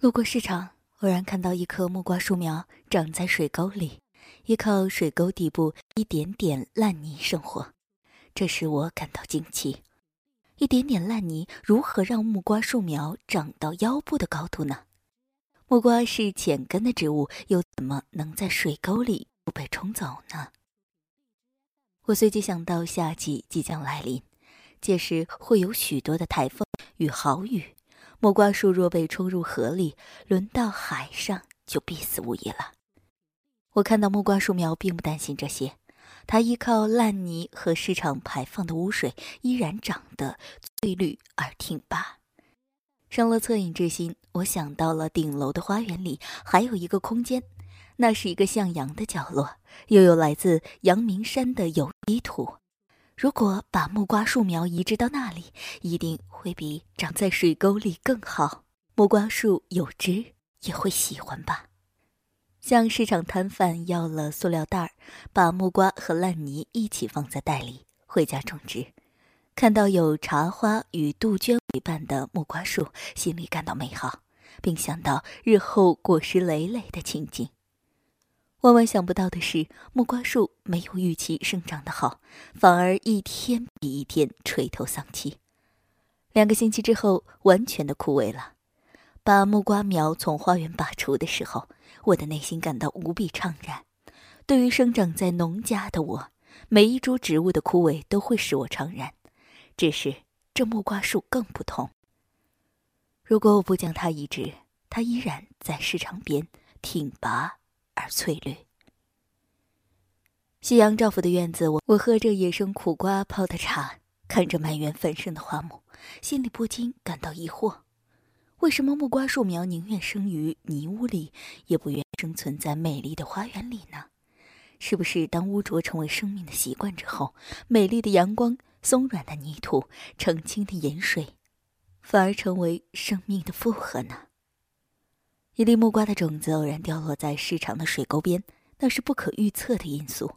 路过市场，偶然看到一棵木瓜树苗长在水沟里，依靠水沟底部一点点烂泥生活。这使我感到惊奇：一点点烂泥如何让木瓜树苗长到腰部的高度呢？木瓜是浅根的植物，又怎么能在水沟里不被冲走呢？我随即想到夏季即将来临，届时会有许多的台风与豪雨。木瓜树若被冲入河里，轮到海上就必死无疑了。我看到木瓜树苗并不担心这些，它依靠烂泥和市场排放的污水，依然长得翠绿而挺拔。生了恻隐之心，我想到了顶楼的花园里还有一个空间，那是一个向阳的角落，又有来自阳明山的有机土。如果把木瓜树苗移植到那里，一定会比长在水沟里更好。木瓜树有枝也会喜欢吧？向市场摊贩要了塑料袋儿，把木瓜和烂泥一起放在袋里，回家种植。看到有茶花与杜鹃陪伴的木瓜树，心里感到美好，并想到日后果实累累的情景。万万想不到的是，木瓜树没有预期生长的好，反而一天比一天垂头丧气。两个星期之后，完全的枯萎了。把木瓜苗从花园拔除的时候，我的内心感到无比怅然。对于生长在农家的我，每一株植物的枯萎都会使我怅然。只是这木瓜树更不同。如果我不将它移植，它依然在市场边挺拔。而翠绿。夕阳照拂的院子，我我喝着野生苦瓜泡的茶，看着满园繁盛的花木，心里不禁感到疑惑：为什么木瓜树苗宁愿生于泥污里，也不愿生存在美丽的花园里呢？是不是当污浊成为生命的习惯之后，美丽的阳光、松软的泥土、澄清的盐水，反而成为生命的负荷呢？一粒木瓜的种子偶然掉落在市场的水沟边，那是不可预测的因素。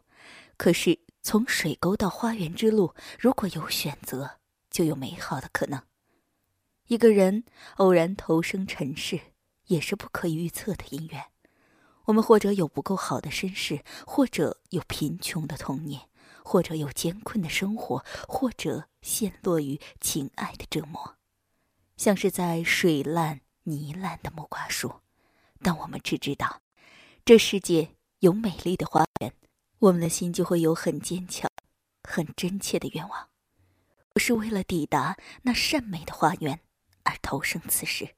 可是从水沟到花园之路，如果有选择，就有美好的可能。一个人偶然投生尘世，也是不可预测的因缘。我们或者有不够好的身世，或者有贫穷的童年，或者有艰困的生活，或者陷落于情爱的折磨，像是在水烂泥烂的木瓜树。但我们只知道，这世界有美丽的花园，我们的心就会有很坚强、很真切的愿望，不是为了抵达那善美的花园而投生此世。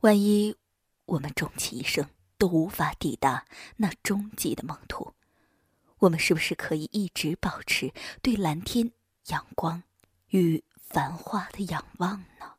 万一我们终其一生都无法抵达那终极的梦途，我们是不是可以一直保持对蓝天、阳光与繁花的仰望呢？